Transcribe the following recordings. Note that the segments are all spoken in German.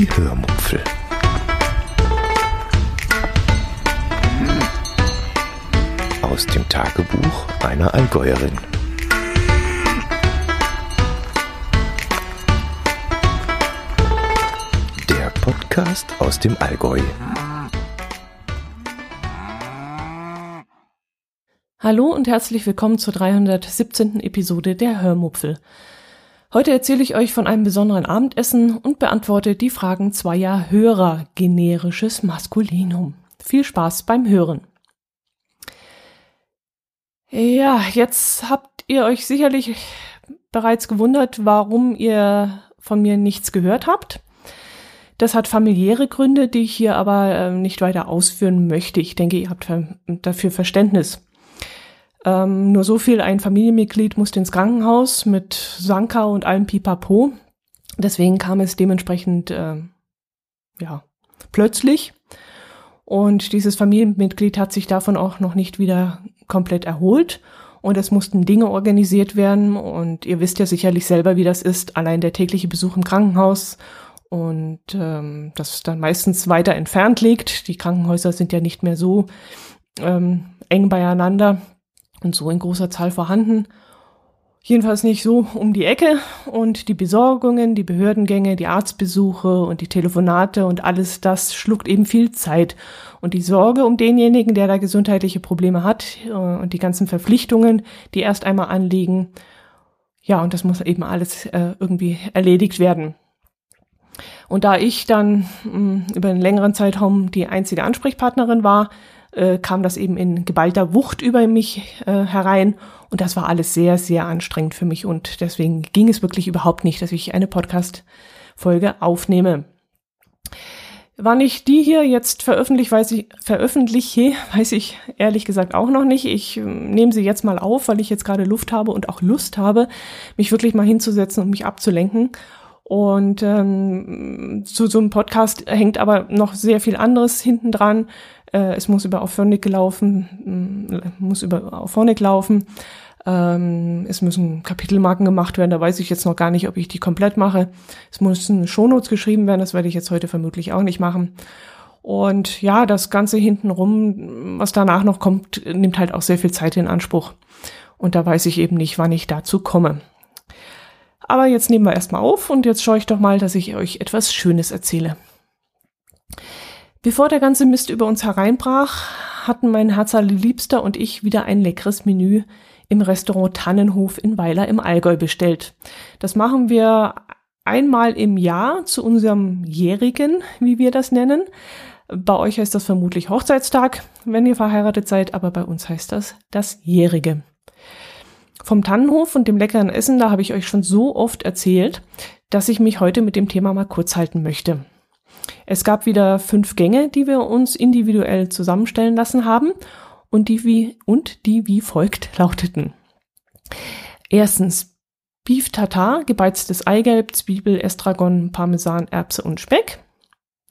Die Hörmupfel. Aus dem Tagebuch einer Allgäuerin. Der Podcast aus dem Allgäu. Hallo und herzlich willkommen zur 317. Episode der Hörmupfel. Heute erzähle ich euch von einem besonderen Abendessen und beantworte die Fragen zweier Hörer generisches Maskulinum. Viel Spaß beim Hören. Ja, jetzt habt ihr euch sicherlich bereits gewundert, warum ihr von mir nichts gehört habt. Das hat familiäre Gründe, die ich hier aber äh, nicht weiter ausführen möchte. Ich denke, ihr habt dafür Verständnis. Ähm, nur so viel, ein Familienmitglied musste ins Krankenhaus mit Sanka und allem Pipapo. Deswegen kam es dementsprechend, äh, ja, plötzlich. Und dieses Familienmitglied hat sich davon auch noch nicht wieder komplett erholt. Und es mussten Dinge organisiert werden. Und ihr wisst ja sicherlich selber, wie das ist. Allein der tägliche Besuch im Krankenhaus und ähm, das dann meistens weiter entfernt liegt. Die Krankenhäuser sind ja nicht mehr so ähm, eng beieinander und so in großer Zahl vorhanden. Jedenfalls nicht so um die Ecke und die Besorgungen, die Behördengänge, die Arztbesuche und die Telefonate und alles das schluckt eben viel Zeit. Und die Sorge um denjenigen, der da gesundheitliche Probleme hat äh, und die ganzen Verpflichtungen, die erst einmal anliegen. Ja, und das muss eben alles äh, irgendwie erledigt werden. Und da ich dann mh, mm, über einen längeren Zeitraum die einzige Ansprechpartnerin war, äh, kam das eben in geballter Wucht über mich äh, herein. Und das war alles sehr, sehr anstrengend für mich. Und deswegen ging es wirklich überhaupt nicht, dass ich eine Podcast-Folge aufnehme. Wann ich die hier jetzt veröffentliche, weiß ich, veröffentliche, weiß ich ehrlich gesagt auch noch nicht. Ich äh, nehme sie jetzt mal auf, weil ich jetzt gerade Luft habe und auch Lust habe, mich wirklich mal hinzusetzen und mich abzulenken. Und ähm, zu so einem Podcast hängt aber noch sehr viel anderes hinten dran. Äh, es muss über Auphonic laufen, mm, muss über Auphonic laufen. Ähm, es müssen Kapitelmarken gemacht werden. Da weiß ich jetzt noch gar nicht, ob ich die komplett mache. Es müssen Shownotes geschrieben werden. Das werde ich jetzt heute vermutlich auch nicht machen. Und ja, das Ganze hintenrum, was danach noch kommt, nimmt halt auch sehr viel Zeit in Anspruch. Und da weiß ich eben nicht, wann ich dazu komme. Aber jetzt nehmen wir erstmal auf und jetzt schaue ich doch mal, dass ich euch etwas Schönes erzähle. Bevor der ganze Mist über uns hereinbrach, hatten mein Herzallerliebster und ich wieder ein leckeres Menü im Restaurant Tannenhof in Weiler im Allgäu bestellt. Das machen wir einmal im Jahr zu unserem Jährigen, wie wir das nennen. Bei euch heißt das vermutlich Hochzeitstag, wenn ihr verheiratet seid, aber bei uns heißt das das Jährige. Vom Tannenhof und dem leckeren Essen, da habe ich euch schon so oft erzählt, dass ich mich heute mit dem Thema mal kurz halten möchte. Es gab wieder fünf Gänge, die wir uns individuell zusammenstellen lassen haben und die wie, und die wie folgt lauteten. Erstens Beef Tartar, gebeiztes Eigelb, Zwiebel, Estragon, Parmesan, Erbse und Speck.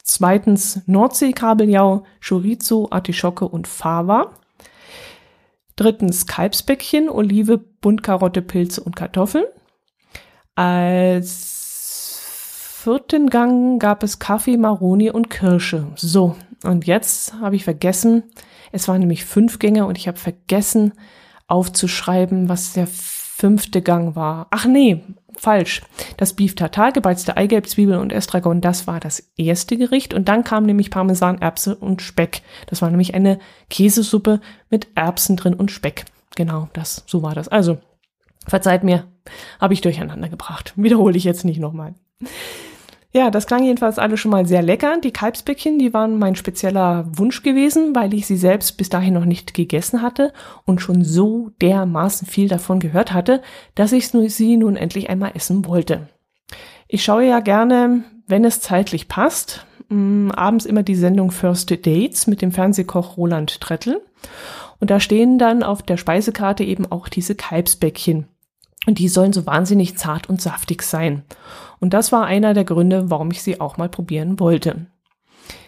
Zweitens Nordseekabeljau, Chorizo, Artischocke und Fava. Drittens Kalbsbäckchen, Olive, Buntkarotte, Pilze und Kartoffeln. Als vierten Gang gab es Kaffee, Maroni und Kirsche. So, und jetzt habe ich vergessen, es waren nämlich fünf Gänge und ich habe vergessen aufzuschreiben, was der fünfte Gang war. Ach nee, falsch. Das Beef Tartar, gebeizte Eigelb, Zwiebeln und Estragon, das war das erste Gericht. Und dann kam nämlich Parmesan, Erbse und Speck. Das war nämlich eine Käsesuppe mit Erbsen drin und Speck. Genau, das, so war das. Also, verzeiht mir, habe ich durcheinander gebracht. Wiederhole ich jetzt nicht nochmal. Ja, das klang jedenfalls alles schon mal sehr lecker. Die Kalbsbäckchen, die waren mein spezieller Wunsch gewesen, weil ich sie selbst bis dahin noch nicht gegessen hatte und schon so dermaßen viel davon gehört hatte, dass ich sie nun endlich einmal essen wollte. Ich schaue ja gerne, wenn es zeitlich passt, mh, abends immer die Sendung First Dates mit dem Fernsehkoch Roland Trettel. Und da stehen dann auf der Speisekarte eben auch diese Kalbsbäckchen. Und die sollen so wahnsinnig zart und saftig sein. Und das war einer der Gründe, warum ich sie auch mal probieren wollte.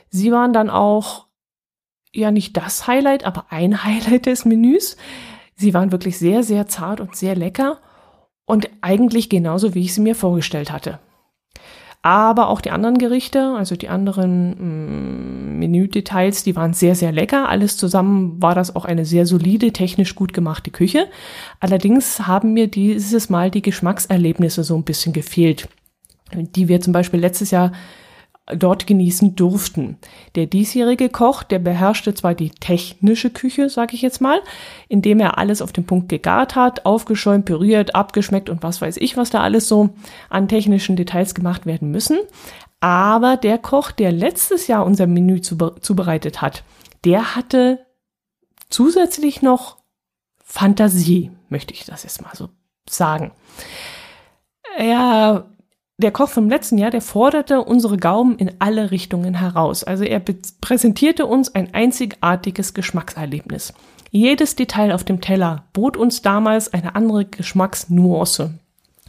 Sie waren dann auch ja nicht das Highlight, aber ein Highlight des Menüs. Sie waren wirklich sehr, sehr zart und sehr lecker und eigentlich genauso, wie ich sie mir vorgestellt hatte. Aber auch die anderen Gerichte, also die anderen mm, Menüdetails, die waren sehr, sehr lecker. Alles zusammen war das auch eine sehr solide, technisch gut gemachte Küche. Allerdings haben mir dieses Mal die Geschmackserlebnisse so ein bisschen gefehlt, die wir zum Beispiel letztes Jahr dort genießen durften. Der diesjährige Koch, der beherrschte zwar die technische Küche, sage ich jetzt mal, indem er alles auf den Punkt gegart hat, aufgeschäumt, püriert, abgeschmeckt und was weiß ich, was da alles so an technischen Details gemacht werden müssen. Aber der Koch, der letztes Jahr unser Menü zubereitet hat, der hatte zusätzlich noch Fantasie, möchte ich das jetzt mal so sagen. Er der Koch vom letzten Jahr, der forderte unsere Gaumen in alle Richtungen heraus. Also er präsentierte uns ein einzigartiges Geschmackserlebnis. Jedes Detail auf dem Teller bot uns damals eine andere Geschmacksnuance.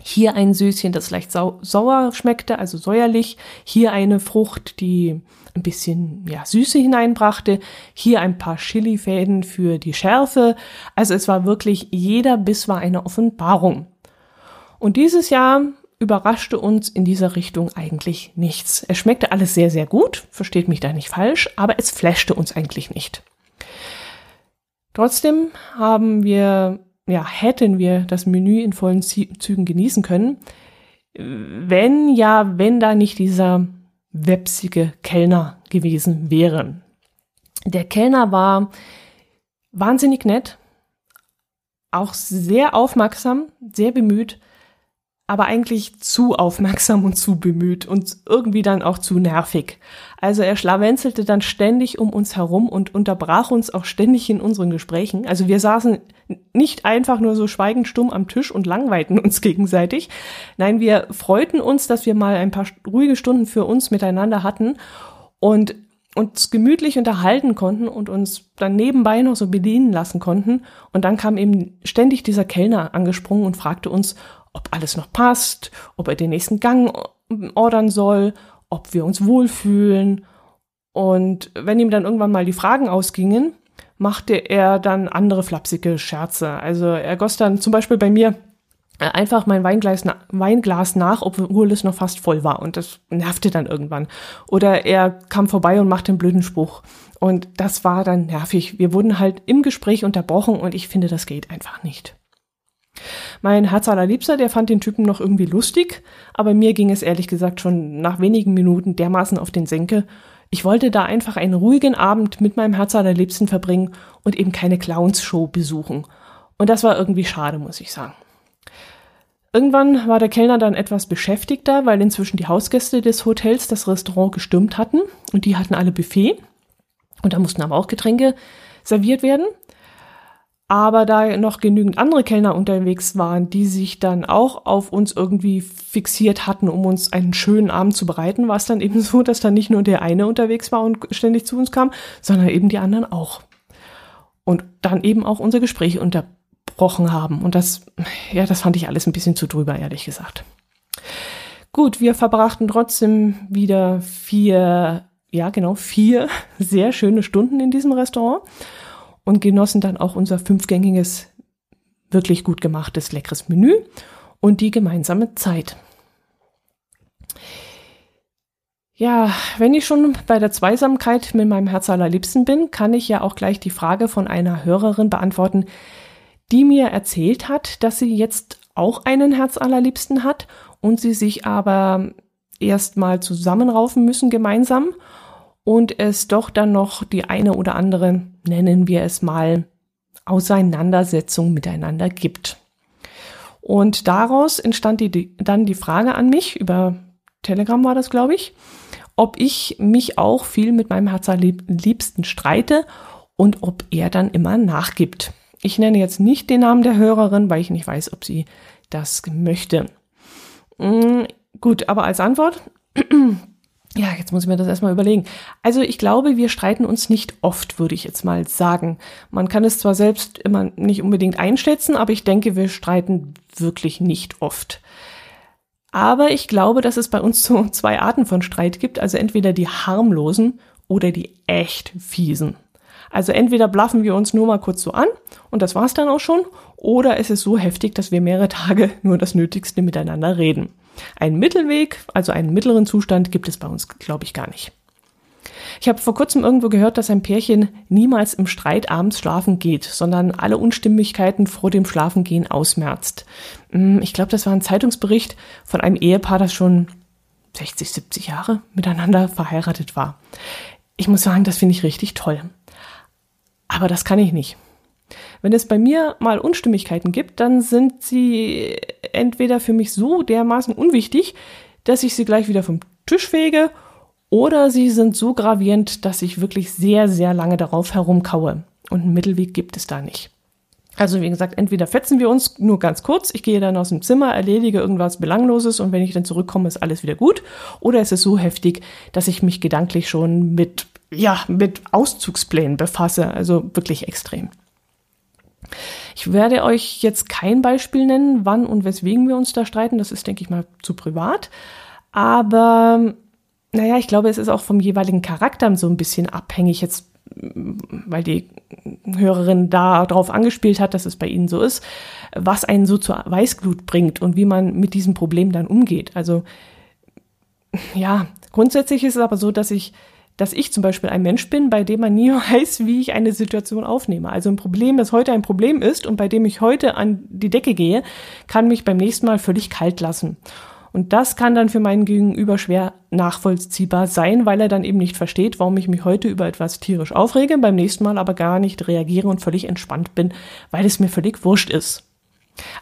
Hier ein Süßchen, das leicht sau sauer schmeckte, also säuerlich. Hier eine Frucht, die ein bisschen ja, Süße hineinbrachte. Hier ein paar Chilifäden für die Schärfe. Also es war wirklich, jeder Biss war eine Offenbarung. Und dieses Jahr überraschte uns in dieser Richtung eigentlich nichts. Es schmeckte alles sehr, sehr gut, versteht mich da nicht falsch, aber es flashte uns eigentlich nicht. Trotzdem haben wir, ja, hätten wir das Menü in vollen Zügen genießen können, wenn ja, wenn da nicht dieser wepsige Kellner gewesen wäre. Der Kellner war wahnsinnig nett, auch sehr aufmerksam, sehr bemüht, aber eigentlich zu aufmerksam und zu bemüht und irgendwie dann auch zu nervig. Also er schlawenzelte dann ständig um uns herum und unterbrach uns auch ständig in unseren Gesprächen. Also wir saßen nicht einfach nur so schweigend stumm am Tisch und langweilten uns gegenseitig. Nein, wir freuten uns, dass wir mal ein paar ruhige Stunden für uns miteinander hatten und uns gemütlich unterhalten konnten und uns dann nebenbei noch so bedienen lassen konnten. Und dann kam eben ständig dieser Kellner angesprungen und fragte uns, ob alles noch passt, ob er den nächsten Gang ordern soll, ob wir uns wohlfühlen. Und wenn ihm dann irgendwann mal die Fragen ausgingen, machte er dann andere flapsige Scherze. Also er goss dann zum Beispiel bei mir einfach mein Weinglas, Weinglas nach, obwohl es noch fast voll war. Und das nervte dann irgendwann. Oder er kam vorbei und machte einen blöden Spruch. Und das war dann nervig. Wir wurden halt im Gespräch unterbrochen und ich finde, das geht einfach nicht. Mein Herz allerliebster, der fand den Typen noch irgendwie lustig, aber mir ging es ehrlich gesagt schon nach wenigen Minuten dermaßen auf den Senke. Ich wollte da einfach einen ruhigen Abend mit meinem Herz allerliebsten verbringen und eben keine Clowns-Show besuchen. Und das war irgendwie schade, muss ich sagen. Irgendwann war der Kellner dann etwas beschäftigter, weil inzwischen die Hausgäste des Hotels das Restaurant gestürmt hatten und die hatten alle Buffet und da mussten aber auch Getränke serviert werden. Aber da noch genügend andere Kellner unterwegs waren, die sich dann auch auf uns irgendwie fixiert hatten, um uns einen schönen Abend zu bereiten, war es dann eben so, dass dann nicht nur der eine unterwegs war und ständig zu uns kam, sondern eben die anderen auch. Und dann eben auch unser Gespräch unterbrochen haben. Und das, ja, das fand ich alles ein bisschen zu drüber, ehrlich gesagt. Gut, wir verbrachten trotzdem wieder vier, ja genau, vier sehr schöne Stunden in diesem Restaurant und genossen dann auch unser fünfgängiges, wirklich gut gemachtes, leckeres Menü und die gemeinsame Zeit. Ja, wenn ich schon bei der Zweisamkeit mit meinem Herz allerliebsten bin, kann ich ja auch gleich die Frage von einer Hörerin beantworten, die mir erzählt hat, dass sie jetzt auch einen Herz allerliebsten hat und sie sich aber erstmal zusammenraufen müssen gemeinsam und es doch dann noch die eine oder andere, nennen wir es mal, Auseinandersetzung miteinander gibt. Und daraus entstand die, dann die Frage an mich, über Telegram war das, glaube ich, ob ich mich auch viel mit meinem Herzliebsten streite und ob er dann immer nachgibt. Ich nenne jetzt nicht den Namen der Hörerin, weil ich nicht weiß, ob sie das möchte. Hm, gut, aber als Antwort, ja, jetzt muss ich mir das erstmal überlegen. Also ich glaube, wir streiten uns nicht oft, würde ich jetzt mal sagen. Man kann es zwar selbst immer nicht unbedingt einschätzen, aber ich denke, wir streiten wirklich nicht oft. Aber ich glaube, dass es bei uns so zwei Arten von Streit gibt, also entweder die harmlosen oder die echt fiesen. Also entweder blaffen wir uns nur mal kurz so an und das war's dann auch schon, oder es ist so heftig, dass wir mehrere Tage nur das Nötigste miteinander reden. Ein Mittelweg, also einen mittleren Zustand, gibt es bei uns, glaube ich, gar nicht. Ich habe vor kurzem irgendwo gehört, dass ein Pärchen niemals im Streit abends schlafen geht, sondern alle Unstimmigkeiten vor dem Schlafengehen ausmerzt. Hm, ich glaube, das war ein Zeitungsbericht von einem Ehepaar, das schon 60, 70 Jahre miteinander verheiratet war. Ich muss sagen, das finde ich richtig toll. Aber das kann ich nicht. Wenn es bei mir mal Unstimmigkeiten gibt, dann sind sie entweder für mich so dermaßen unwichtig, dass ich sie gleich wieder vom Tisch fege, oder sie sind so gravierend, dass ich wirklich sehr, sehr lange darauf herumkaue. Und einen Mittelweg gibt es da nicht. Also wie gesagt, entweder fetzen wir uns nur ganz kurz, ich gehe dann aus dem Zimmer, erledige irgendwas Belangloses und wenn ich dann zurückkomme, ist alles wieder gut. Oder es ist so heftig, dass ich mich gedanklich schon mit, ja, mit Auszugsplänen befasse. Also wirklich extrem. Ich werde euch jetzt kein Beispiel nennen, wann und weswegen wir uns da streiten. Das ist, denke ich mal, zu privat. Aber naja, ich glaube, es ist auch vom jeweiligen Charakter so ein bisschen abhängig. Jetzt weil die Hörerin da drauf angespielt hat, dass es bei ihnen so ist, was einen so zur Weißglut bringt und wie man mit diesem Problem dann umgeht. Also ja, grundsätzlich ist es aber so, dass ich, dass ich zum Beispiel ein Mensch bin, bei dem man nie weiß, wie ich eine Situation aufnehme. Also ein Problem, das heute ein Problem ist und bei dem ich heute an die Decke gehe, kann mich beim nächsten Mal völlig kalt lassen. Und das kann dann für meinen Gegenüber schwer nachvollziehbar sein, weil er dann eben nicht versteht, warum ich mich heute über etwas tierisch aufrege, beim nächsten Mal aber gar nicht reagiere und völlig entspannt bin, weil es mir völlig wurscht ist.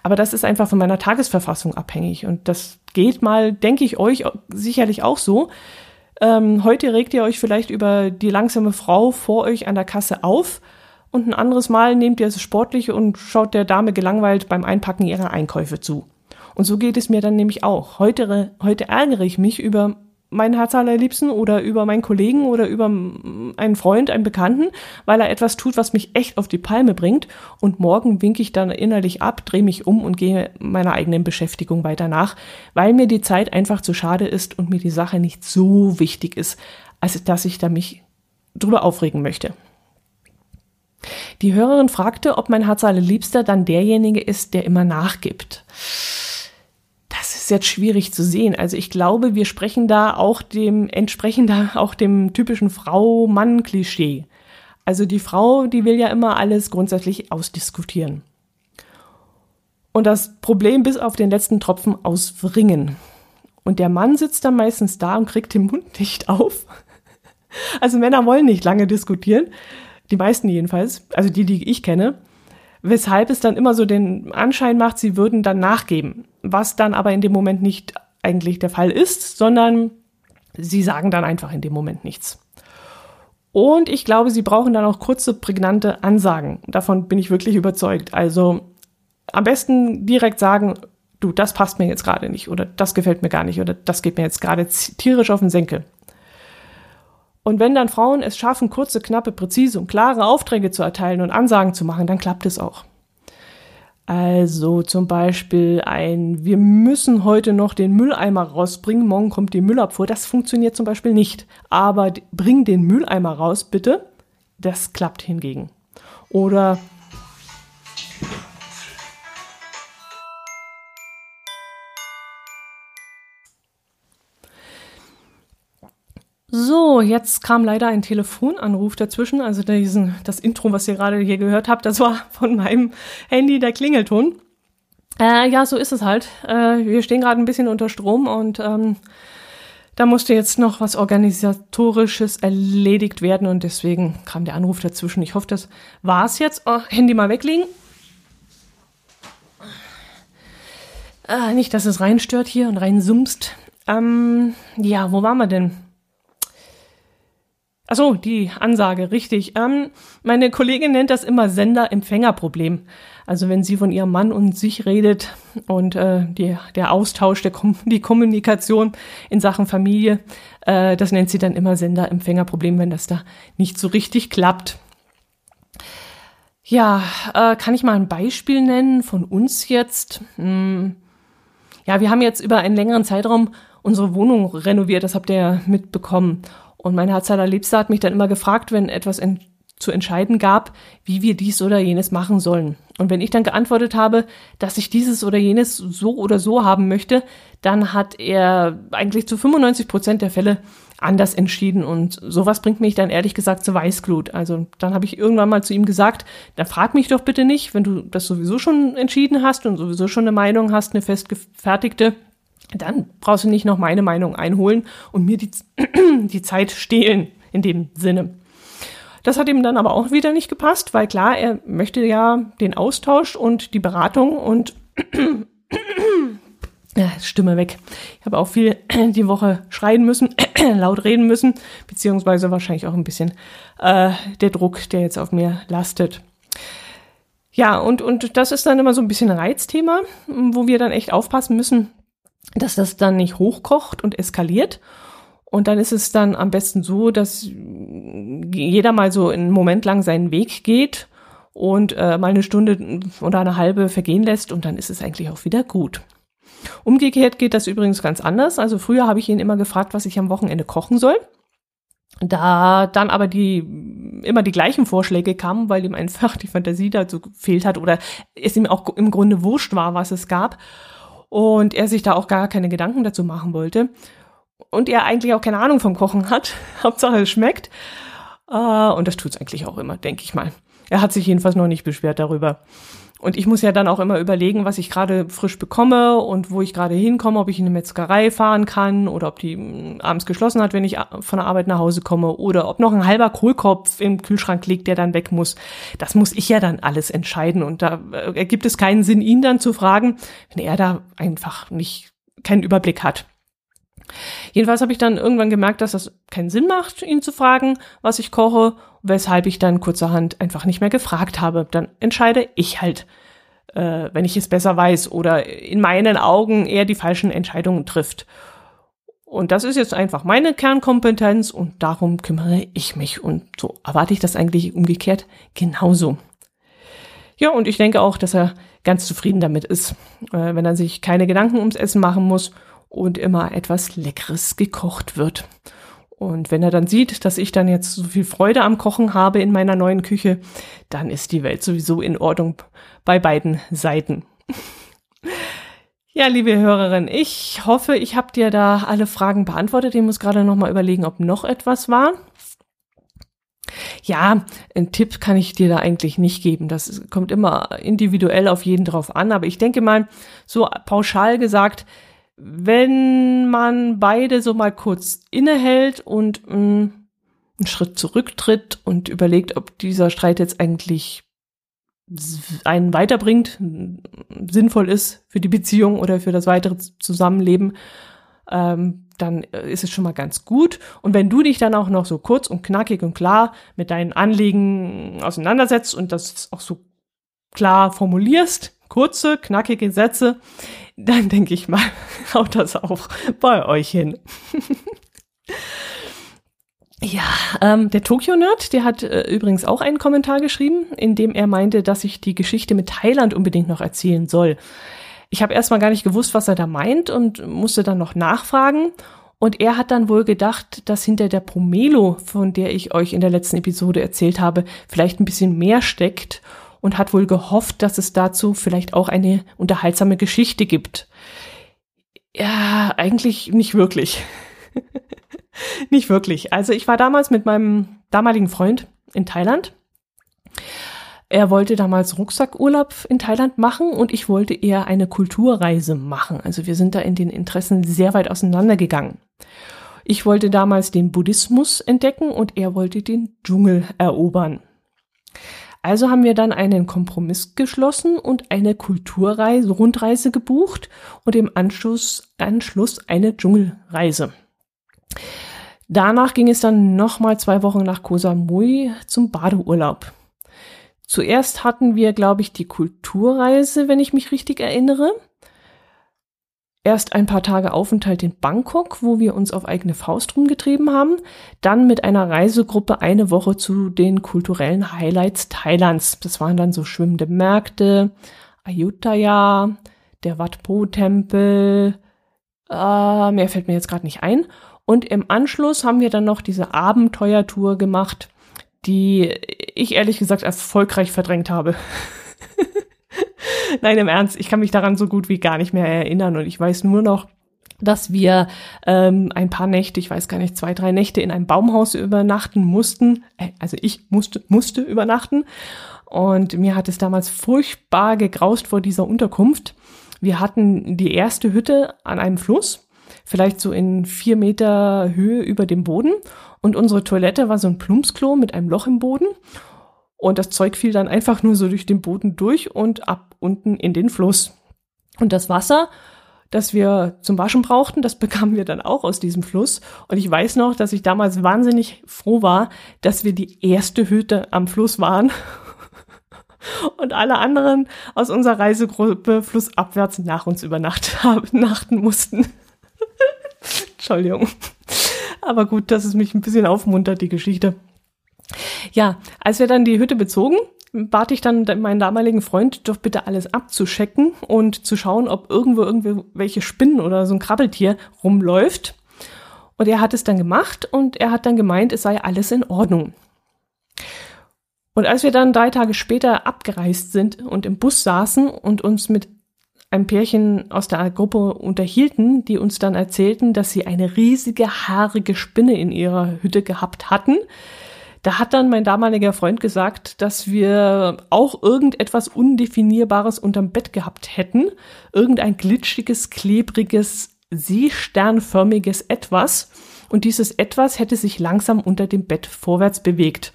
Aber das ist einfach von meiner Tagesverfassung abhängig. Und das geht mal, denke ich, euch sicherlich auch so. Ähm, heute regt ihr euch vielleicht über die langsame Frau vor euch an der Kasse auf und ein anderes Mal nehmt ihr es sportlich und schaut der Dame gelangweilt beim Einpacken ihrer Einkäufe zu. Und so geht es mir dann nämlich auch. Heute, heute ärgere ich mich über meinen Herz allerliebsten oder über meinen Kollegen oder über einen Freund, einen Bekannten, weil er etwas tut, was mich echt auf die Palme bringt. Und morgen winke ich dann innerlich ab, drehe mich um und gehe meiner eigenen Beschäftigung weiter nach, weil mir die Zeit einfach zu schade ist und mir die Sache nicht so wichtig ist, als dass ich da mich drüber aufregen möchte. Die Hörerin fragte, ob mein Herz allerliebster dann derjenige ist, der immer nachgibt jetzt schwierig zu sehen. Also ich glaube, wir sprechen da auch dem, entsprechen auch dem typischen Frau-Mann-Klischee. Also die Frau, die will ja immer alles grundsätzlich ausdiskutieren. Und das Problem bis auf den letzten Tropfen auswringen. Und der Mann sitzt dann meistens da und kriegt den Mund nicht auf. Also Männer wollen nicht lange diskutieren. Die meisten jedenfalls. Also die, die ich kenne weshalb es dann immer so den Anschein macht, sie würden dann nachgeben, was dann aber in dem Moment nicht eigentlich der Fall ist, sondern sie sagen dann einfach in dem Moment nichts. Und ich glaube, sie brauchen dann auch kurze, prägnante Ansagen. Davon bin ich wirklich überzeugt. Also am besten direkt sagen, du, das passt mir jetzt gerade nicht oder das gefällt mir gar nicht oder das geht mir jetzt gerade tierisch auf den Senkel. Und wenn dann Frauen es schaffen, kurze, knappe, präzise und klare Aufträge zu erteilen und Ansagen zu machen, dann klappt es auch. Also zum Beispiel ein, wir müssen heute noch den Mülleimer rausbringen, morgen kommt die Müllabfuhr. Das funktioniert zum Beispiel nicht. Aber bring den Mülleimer raus, bitte. Das klappt hingegen. Oder So, jetzt kam leider ein Telefonanruf dazwischen. Also diesen, das Intro, was ihr gerade hier gehört habt, das war von meinem Handy der Klingelton. Äh, ja, so ist es halt. Äh, wir stehen gerade ein bisschen unter Strom und ähm, da musste jetzt noch was Organisatorisches erledigt werden und deswegen kam der Anruf dazwischen. Ich hoffe, das war's jetzt. Oh, Handy mal weglegen. Äh, nicht, dass es reinstört hier und reinsumst. Ähm, ja, wo waren wir denn? Achso, die Ansage, richtig. Ähm, meine Kollegin nennt das immer Sender-Empfänger-Problem. Also wenn sie von ihrem Mann und sich redet und äh, die, der Austausch, der Kom die Kommunikation in Sachen Familie, äh, das nennt sie dann immer Sender-Empfänger-Problem, wenn das da nicht so richtig klappt. Ja, äh, kann ich mal ein Beispiel nennen von uns jetzt? Hm. Ja, wir haben jetzt über einen längeren Zeitraum unsere Wohnung renoviert, das habt ihr ja mitbekommen. Und mein Herz allerliebster hat mich dann immer gefragt, wenn etwas zu entscheiden gab, wie wir dies oder jenes machen sollen. Und wenn ich dann geantwortet habe, dass ich dieses oder jenes so oder so haben möchte, dann hat er eigentlich zu 95 Prozent der Fälle anders entschieden. Und sowas bringt mich dann ehrlich gesagt zu Weißglut. Also dann habe ich irgendwann mal zu ihm gesagt, dann frag mich doch bitte nicht, wenn du das sowieso schon entschieden hast und sowieso schon eine Meinung hast, eine festgefertigte, dann brauchst du nicht noch meine Meinung einholen und mir die, die Zeit stehlen in dem Sinne. Das hat ihm dann aber auch wieder nicht gepasst, weil klar, er möchte ja den Austausch und die Beratung und ja, Stimme weg. Ich habe auch viel die Woche schreien müssen, laut reden müssen, beziehungsweise wahrscheinlich auch ein bisschen äh, der Druck, der jetzt auf mir lastet. Ja, und, und das ist dann immer so ein bisschen Reizthema, wo wir dann echt aufpassen müssen, dass das dann nicht hochkocht und eskaliert und dann ist es dann am besten so, dass jeder mal so einen Moment lang seinen Weg geht und äh, mal eine Stunde oder eine halbe vergehen lässt und dann ist es eigentlich auch wieder gut. Umgekehrt geht das übrigens ganz anders. Also früher habe ich ihn immer gefragt, was ich am Wochenende kochen soll. Da dann aber die immer die gleichen Vorschläge kamen, weil ihm einfach die Fantasie dazu gefehlt hat oder es ihm auch im Grunde wurscht war, was es gab und er sich da auch gar keine Gedanken dazu machen wollte, und er eigentlich auch keine Ahnung vom Kochen hat. Hauptsache es schmeckt. Uh, und das tut's eigentlich auch immer, denke ich mal. Er hat sich jedenfalls noch nicht beschwert darüber. Und ich muss ja dann auch immer überlegen, was ich gerade frisch bekomme und wo ich gerade hinkomme, ob ich in eine Metzgerei fahren kann oder ob die mm, abends geschlossen hat, wenn ich von der Arbeit nach Hause komme oder ob noch ein halber Kohlkopf im Kühlschrank liegt, der dann weg muss. Das muss ich ja dann alles entscheiden und da äh, ergibt es keinen Sinn, ihn dann zu fragen, wenn er da einfach nicht keinen Überblick hat. Jedenfalls habe ich dann irgendwann gemerkt, dass das keinen Sinn macht, ihn zu fragen, was ich koche, weshalb ich dann kurzerhand einfach nicht mehr gefragt habe. Dann entscheide ich halt, äh, wenn ich es besser weiß oder in meinen Augen eher die falschen Entscheidungen trifft. Und das ist jetzt einfach meine Kernkompetenz und darum kümmere ich mich. Und so erwarte ich das eigentlich umgekehrt genauso. Ja, und ich denke auch, dass er ganz zufrieden damit ist, äh, wenn er sich keine Gedanken ums Essen machen muss und immer etwas Leckeres gekocht wird. Und wenn er dann sieht, dass ich dann jetzt so viel Freude am Kochen habe in meiner neuen Küche, dann ist die Welt sowieso in Ordnung bei beiden Seiten. Ja, liebe Hörerin, ich hoffe, ich habe dir da alle Fragen beantwortet. Ich muss gerade noch mal überlegen, ob noch etwas war. Ja, einen Tipp kann ich dir da eigentlich nicht geben. Das kommt immer individuell auf jeden drauf an. Aber ich denke mal, so pauschal gesagt, wenn man beide so mal kurz innehält und mh, mm, einen Schritt zurücktritt und überlegt, ob dieser Streit jetzt eigentlich einen weiterbringt, sinnvoll ist für die Beziehung oder für das weitere Zusammenleben, ähm, dann äh, ist es schon mal ganz gut. Und wenn du dich dann auch noch so kurz und knackig und klar mit deinen Anliegen auseinandersetzt und das auch so klar formulierst, kurze, knackige Sätze, dann denke ich mal, haut das auch bei euch hin. ja, ähm, der Tokyo Nerd, der hat äh, übrigens auch einen Kommentar geschrieben, in dem er meinte, dass ich die Geschichte mit Thailand unbedingt noch erzählen soll. Ich habe erstmal gar nicht gewusst, was er da meint und musste dann noch nachfragen. Und er hat dann wohl gedacht, dass hinter der Promelo, von der ich euch in der letzten Episode erzählt habe, vielleicht ein bisschen mehr steckt und hat wohl gehofft, dass es dazu vielleicht auch eine unterhaltsame Geschichte gibt. Ja, eigentlich nicht wirklich. nicht wirklich. Also ich war damals mit meinem damaligen Freund in Thailand. Er wollte damals Rucksackurlaub in Thailand machen und ich wollte eher eine Kulturreise machen. Also wir sind da in den Interessen sehr weit auseinandergegangen. Ich wollte damals den Buddhismus entdecken und er wollte den Dschungel erobern. Also haben wir dann einen Kompromiss geschlossen und eine Kulturreise, Rundreise gebucht und im Anschluss, Anschluss eine Dschungelreise. Danach ging es dann nochmal zwei Wochen nach Koh Samui zum Badeurlaub. Zuerst hatten wir, glaube ich, die Kulturreise, wenn ich mich richtig erinnere erst ein paar Tage Aufenthalt in Bangkok, wo wir uns auf eigene Faust rumgetrieben haben, dann mit einer Reisegruppe eine Woche zu den kulturellen Highlights Thailands. Das waren dann so schwimmende Märkte, Ayutthaya, der Wat Po Tempel, äh, mehr fällt mir jetzt gerade nicht ein. Und im Anschluss haben wir dann noch diese Abenteuertour gemacht, die ich ehrlich gesagt erfolgreich verdrängt habe. Nein, im Ernst, ich kann mich daran so gut wie gar nicht mehr erinnern und ich weiß nur noch, dass wir ähm, ein paar Nächte, ich weiß gar nicht, zwei, drei Nächte in einem Baumhaus übernachten mussten. Äh, also ich musste, musste übernachten. Und mir hat es damals furchtbar gegraust vor dieser Unterkunft. Wir hatten die erste Hütte an einem Fluss, vielleicht so in vier Meter Höhe über dem Boden. Und unsere Toilette war so ein Plumpsklo mit einem Loch im Boden. Und das Zeug fiel dann einfach nur so durch den Boden durch und ab unten in den Fluss. Und das Wasser das wir zum Waschen brauchten. Das bekamen wir dann auch aus diesem Fluss. Und ich weiß noch, dass ich damals wahnsinnig froh war, dass wir die erste Hütte am Fluss waren. Und alle anderen aus unserer Reisegruppe flussabwärts nach uns übernachten mussten. Entschuldigung. Aber gut, dass es mich ein bisschen aufmuntert, die Geschichte. Ja, als wir dann die Hütte bezogen, bat ich dann meinen damaligen Freund, doch bitte alles abzuschecken und zu schauen, ob irgendwo irgendwelche Spinnen oder so ein Krabbeltier rumläuft. Und er hat es dann gemacht und er hat dann gemeint, es sei alles in Ordnung. Und als wir dann drei Tage später abgereist sind und im Bus saßen und uns mit einem Pärchen aus der Gruppe unterhielten, die uns dann erzählten, dass sie eine riesige haarige Spinne in ihrer Hütte gehabt hatten, da hat dann mein damaliger Freund gesagt, dass wir auch irgendetwas Undefinierbares unterm Bett gehabt hätten. Irgendein glitschiges, klebriges, seesternförmiges Etwas. Und dieses Etwas hätte sich langsam unter dem Bett vorwärts bewegt.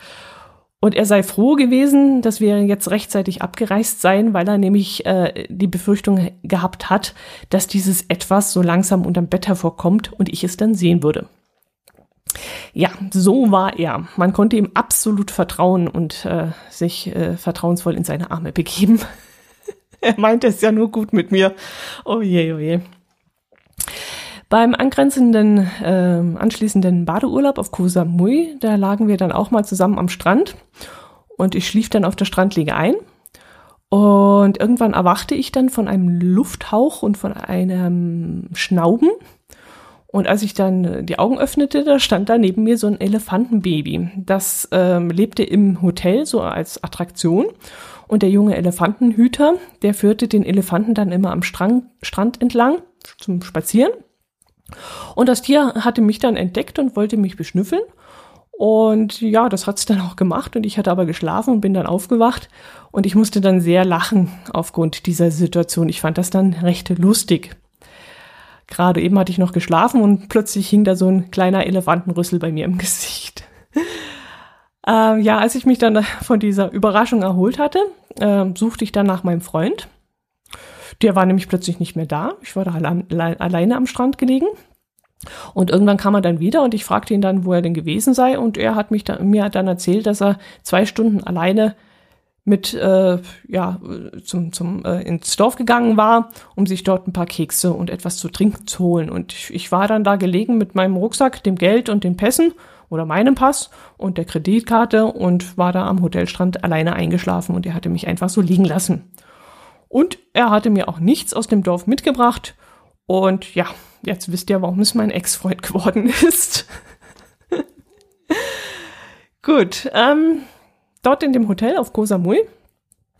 Und er sei froh gewesen, dass wir jetzt rechtzeitig abgereist seien, weil er nämlich äh, die Befürchtung gehabt hat, dass dieses Etwas so langsam unterm Bett hervorkommt und ich es dann sehen würde. Ja, so war er. Man konnte ihm absolut vertrauen und äh, sich äh, vertrauensvoll in seine Arme begeben. er meinte es ja nur gut mit mir. Oh je, oh je. Beim angrenzenden, äh, anschließenden Badeurlaub auf Koh Samui, da lagen wir dann auch mal zusammen am Strand und ich schlief dann auf der Strandliege ein. Und irgendwann erwachte ich dann von einem Lufthauch und von einem Schnauben und als ich dann äh, die Augen öffnete, da stand da neben mir so ein Elefantenbaby. Das ähm, lebte im Hotel so als Attraktion. Und der junge Elefantenhüter, der führte den Elefanten dann immer am Strand, Strand entlang zum Spazieren. Und das Tier hatte mich dann entdeckt und wollte mich beschnüffeln. Und ja, das hat's dann auch gemacht und ich hatte aber geschlafen und bin dann aufgewacht und ich musste dann sehr lachen aufgrund dieser Situation. Ich fand das dann recht lustig. Gerade eben hatte ich noch geschlafen und plötzlich hing da so ein kleiner Elefantenrüssel bei mir im Gesicht. äh, ja, als ich mich dann von dieser Überraschung erholt hatte, äh, suchte ich dann nach meinem Freund. Der war nämlich plötzlich nicht mehr da. Ich war da allein, alleine am Strand gelegen. Und irgendwann kam er dann wieder und ich fragte ihn dann, wo er denn gewesen sei. Und er hat mich dann, mir dann erzählt, dass er zwei Stunden alleine mit äh, ja zum zum äh, ins Dorf gegangen war, um sich dort ein paar Kekse und etwas zu trinken zu holen. Und ich, ich war dann da gelegen mit meinem Rucksack, dem Geld und den Pässen oder meinem Pass und der Kreditkarte und war da am Hotelstrand alleine eingeschlafen und er hatte mich einfach so liegen lassen. Und er hatte mir auch nichts aus dem Dorf mitgebracht. Und ja, jetzt wisst ihr, warum es mein Ex-Freund geworden ist. Gut, ähm, dort in dem Hotel auf Koh Samui,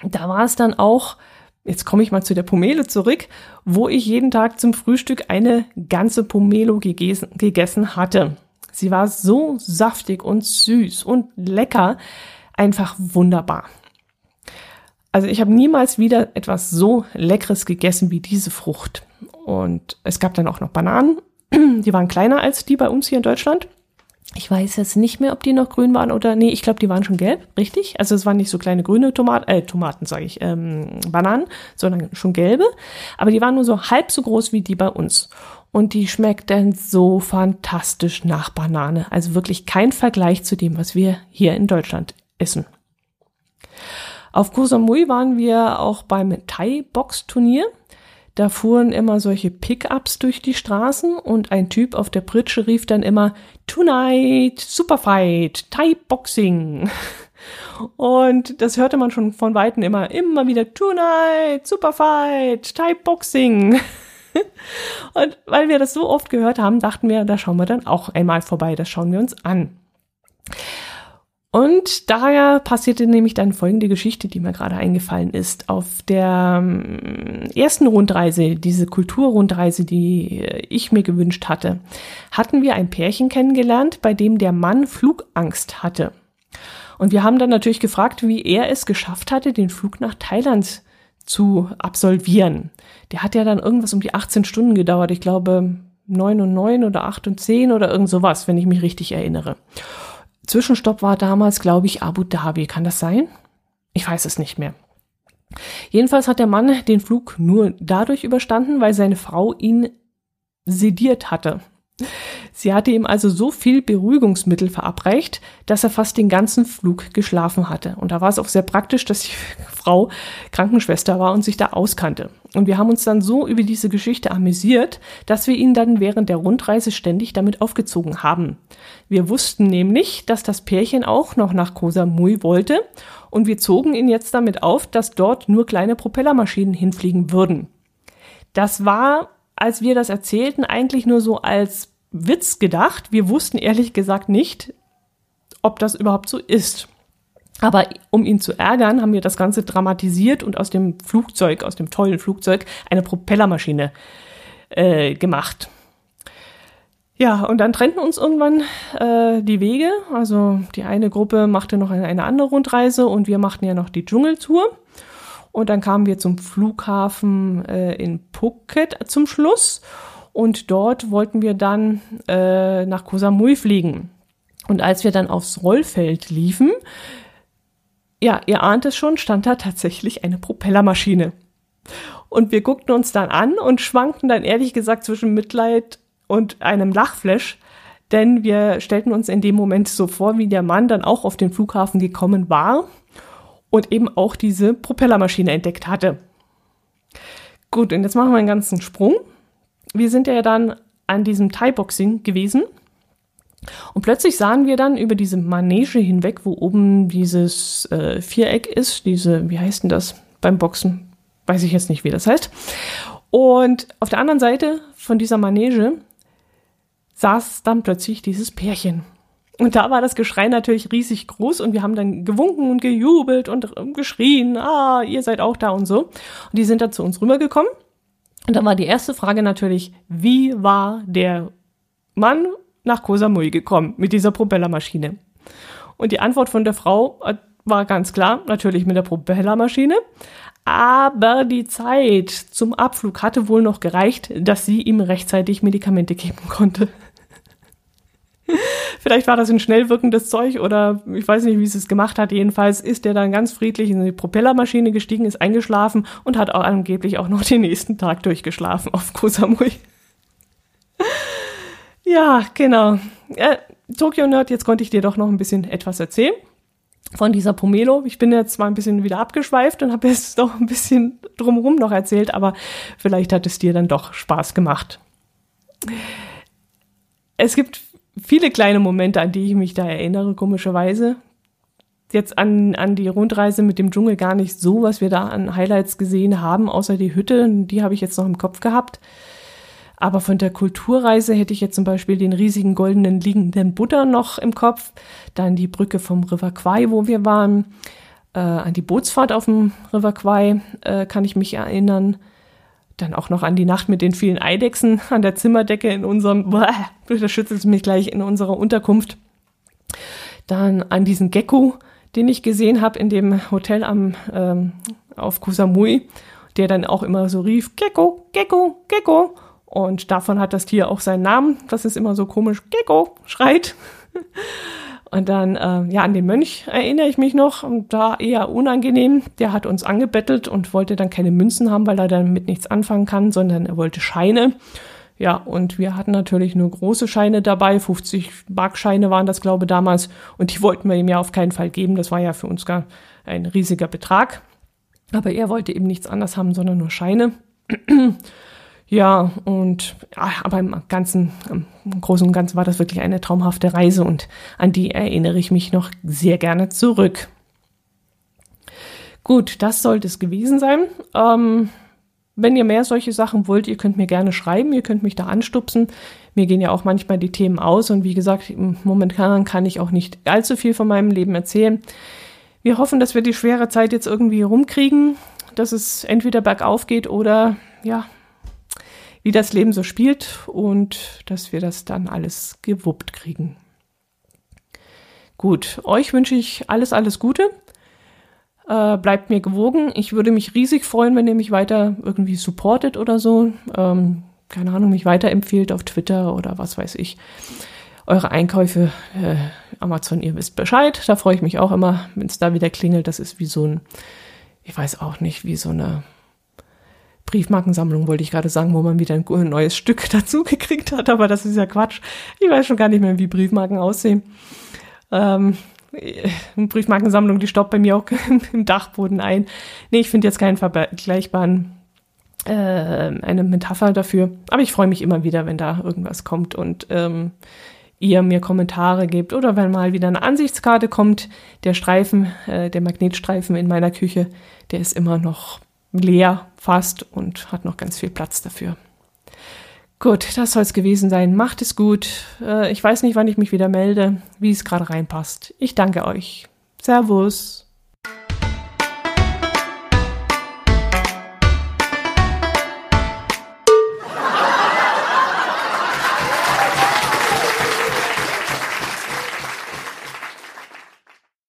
da war es dann auch, jetzt komme ich mal zu der Pomelo zurück, wo ich jeden Tag zum Frühstück eine ganze Pomelo gegessen, gegessen hatte. Sie war so saftig und süß und lecker, einfach wunderbar. Also ich habe niemals wieder etwas so leckeres gegessen wie diese Frucht. Und es gab dann auch noch Bananen, die waren kleiner als die bei uns hier in Deutschland. Ich weiß jetzt nicht mehr, ob die noch grün waren oder nee, ich glaube, die waren schon gelb, richtig? Also es waren nicht so kleine grüne Tomaten, äh, Tomaten sage ich, ähm, Bananen, sondern schon gelbe. Aber die waren nur so halb so groß wie die bei uns. Und die schmeckten so fantastisch nach Banane. Also wirklich kein Vergleich zu dem, was wir hier in Deutschland essen. Auf Koh Samui waren wir auch beim Thai-Box-Turnier. Da fuhren immer solche Pickups durch die Straßen und ein Typ auf der Pritsche rief dann immer Tonight, Superfight, Thai Boxing. Und das hörte man schon von Weitem immer, immer wieder Tonight, Superfight, Thai Boxing. Und weil wir das so oft gehört haben, dachten wir, da schauen wir dann auch einmal vorbei, das schauen wir uns an. Und daher passierte nämlich dann folgende Geschichte, die mir gerade eingefallen ist. Auf der ähm, ersten Rundreise, diese Kulturrundreise, die äh, ich mir gewünscht hatte, hatten wir ein Pärchen kennengelernt, bei dem der Mann Flugangst hatte. Und wir haben dann natürlich gefragt, wie er es geschafft hatte, den Flug nach Thailand zu absolvieren. Der hat ja dann irgendwas um die 18 Stunden gedauert. Ich glaube, 9 und 9 oder 8 und 10 oder irgend sowas, wenn ich mich richtig erinnere. Zwischenstopp war damals, glaube ich, Abu Dhabi. Kann das sein? Ich weiß es nicht mehr. Jedenfalls hat der Mann den Flug nur dadurch überstanden, weil seine Frau ihn sediert hatte. Sie hatte ihm also so viel Beruhigungsmittel verabreicht, dass er fast den ganzen Flug geschlafen hatte. Und da war es auch sehr praktisch, dass die Frau Krankenschwester war und sich da auskannte. Und wir haben uns dann so über diese Geschichte amüsiert, dass wir ihn dann während der Rundreise ständig damit aufgezogen haben. Wir wussten nämlich, dass das Pärchen auch noch nach Koh Samui wollte und wir zogen ihn jetzt damit auf, dass dort nur kleine Propellermaschinen hinfliegen würden. Das war, als wir das erzählten, eigentlich nur so als Witz gedacht. Wir wussten ehrlich gesagt nicht, ob das überhaupt so ist. Aber um ihn zu ärgern, haben wir das Ganze dramatisiert und aus dem Flugzeug, aus dem tollen Flugzeug, eine Propellermaschine äh, gemacht. Ja, und dann trennten uns irgendwann äh, die Wege. Also die eine Gruppe machte noch eine, eine andere Rundreise und wir machten ja noch die Dschungeltour. Und dann kamen wir zum Flughafen äh, in Phuket zum Schluss. Und dort wollten wir dann äh, nach Koh Samui fliegen. Und als wir dann aufs Rollfeld liefen, ja, ihr ahnt es schon, stand da tatsächlich eine Propellermaschine. Und wir guckten uns dann an und schwankten dann ehrlich gesagt zwischen Mitleid und einem Lachflash, denn wir stellten uns in dem Moment so vor, wie der Mann dann auch auf den Flughafen gekommen war und eben auch diese Propellermaschine entdeckt hatte. Gut, und jetzt machen wir einen ganzen Sprung wir sind ja dann an diesem Thai-Boxing gewesen. Und plötzlich sahen wir dann über diese Manege hinweg, wo oben dieses äh, Viereck ist, diese, wie heißt denn das beim Boxen? Weiß ich jetzt nicht, wie das heißt. Und auf der anderen Seite von dieser Manege saß dann plötzlich dieses Pärchen. Und da war das Geschrei natürlich riesig groß und wir haben dann gewunken und gejubelt und geschrien, ah, ihr seid auch da und so. Und die sind dann zu uns rübergekommen und dann war die erste Frage natürlich, wie war der Mann nach Koh Samui gekommen mit dieser Propellermaschine? Und die Antwort von der Frau äh, war ganz klar, natürlich mit der Propellermaschine. Aber die Zeit zum Abflug hatte wohl noch gereicht, dass sie ihm rechtzeitig Medikamente geben konnte. Vielleicht war das ein schnell wirkendes Zeug oder ich weiß nicht, wie es es gemacht hat. Jedenfalls ist er dann ganz friedlich in die Propellermaschine gestiegen, ist eingeschlafen und hat auch angeblich auch noch den nächsten Tag durchgeschlafen auf Koh Samui. ja, genau. Äh, Tokyo Nerd, jetzt konnte ich dir doch noch ein bisschen etwas erzählen von dieser Pomelo. Ich bin jetzt mal ein bisschen wieder abgeschweift und habe jetzt doch ein bisschen drumherum noch erzählt, aber vielleicht hat es dir dann doch Spaß gemacht. Es gibt viele kleine Momente, an die ich mich da erinnere, komischerweise. Jetzt an, an die Rundreise mit dem Dschungel gar nicht so, was wir da an Highlights gesehen haben, außer die Hütte, die habe ich jetzt noch im Kopf gehabt. Aber von der Kulturreise hätte ich jetzt zum Beispiel den riesigen goldenen liegenden Buddha noch im Kopf, dann die Brücke vom River Kwai, wo wir waren, äh, an die Bootsfahrt auf dem River Kwai äh, kann ich mich erinnern. Dann auch noch an die Nacht mit den vielen Eidechsen an der Zimmerdecke in unserem, da schüttelt mich gleich in unserer Unterkunft. Dann an diesen Gecko, den ich gesehen habe in dem Hotel am ähm, auf Kusamui, der dann auch immer so rief, Gecko, Gecko, Gecko. Und davon hat das Tier auch seinen Namen, das ist immer so komisch, Gecko, schreit. Und dann, äh, ja, an den Mönch erinnere ich mich noch und da eher unangenehm. Der hat uns angebettelt und wollte dann keine Münzen haben, weil er damit nichts anfangen kann, sondern er wollte Scheine. Ja, und wir hatten natürlich nur große Scheine dabei, 50 Markscheine waren das, glaube ich, damals. Und die wollten wir ihm ja auf keinen Fall geben. Das war ja für uns gar ein riesiger Betrag. Aber er wollte eben nichts anderes haben, sondern nur Scheine. Ja, und ja, aber im Ganzen, im Großen und Ganzen war das wirklich eine traumhafte Reise und an die erinnere ich mich noch sehr gerne zurück. Gut, das sollte es gewesen sein. Ähm, wenn ihr mehr solche Sachen wollt, ihr könnt mir gerne schreiben, ihr könnt mich da anstupsen. Mir gehen ja auch manchmal die Themen aus und wie gesagt, momentan kann ich auch nicht allzu viel von meinem Leben erzählen. Wir hoffen, dass wir die schwere Zeit jetzt irgendwie rumkriegen, dass es entweder bergauf geht oder ja, wie das Leben so spielt und dass wir das dann alles gewuppt kriegen. Gut, euch wünsche ich alles, alles Gute. Äh, bleibt mir gewogen. Ich würde mich riesig freuen, wenn ihr mich weiter irgendwie supportet oder so. Ähm, keine Ahnung, mich weiterempfiehlt auf Twitter oder was weiß ich. Eure Einkäufe, äh, Amazon, ihr wisst Bescheid. Da freue ich mich auch immer, wenn es da wieder klingelt. Das ist wie so ein, ich weiß auch nicht, wie so eine Briefmarkensammlung, wollte ich gerade sagen, wo man wieder ein neues Stück dazu gekriegt hat. Aber das ist ja Quatsch. Ich weiß schon gar nicht mehr, wie Briefmarken aussehen. Ähm, Briefmarkensammlung, die stoppt bei mir auch im Dachboden ein. Nee, ich finde jetzt keinen vergleichbaren äh, eine Metapher dafür. Aber ich freue mich immer wieder, wenn da irgendwas kommt und ähm, ihr mir Kommentare gebt oder wenn mal wieder eine Ansichtskarte kommt. Der Streifen, äh, der Magnetstreifen in meiner Küche, der ist immer noch leer fast und hat noch ganz viel Platz dafür. Gut, das soll es gewesen sein. Macht es gut. Äh, ich weiß nicht, wann ich mich wieder melde, wie es gerade reinpasst. Ich danke euch. Servus.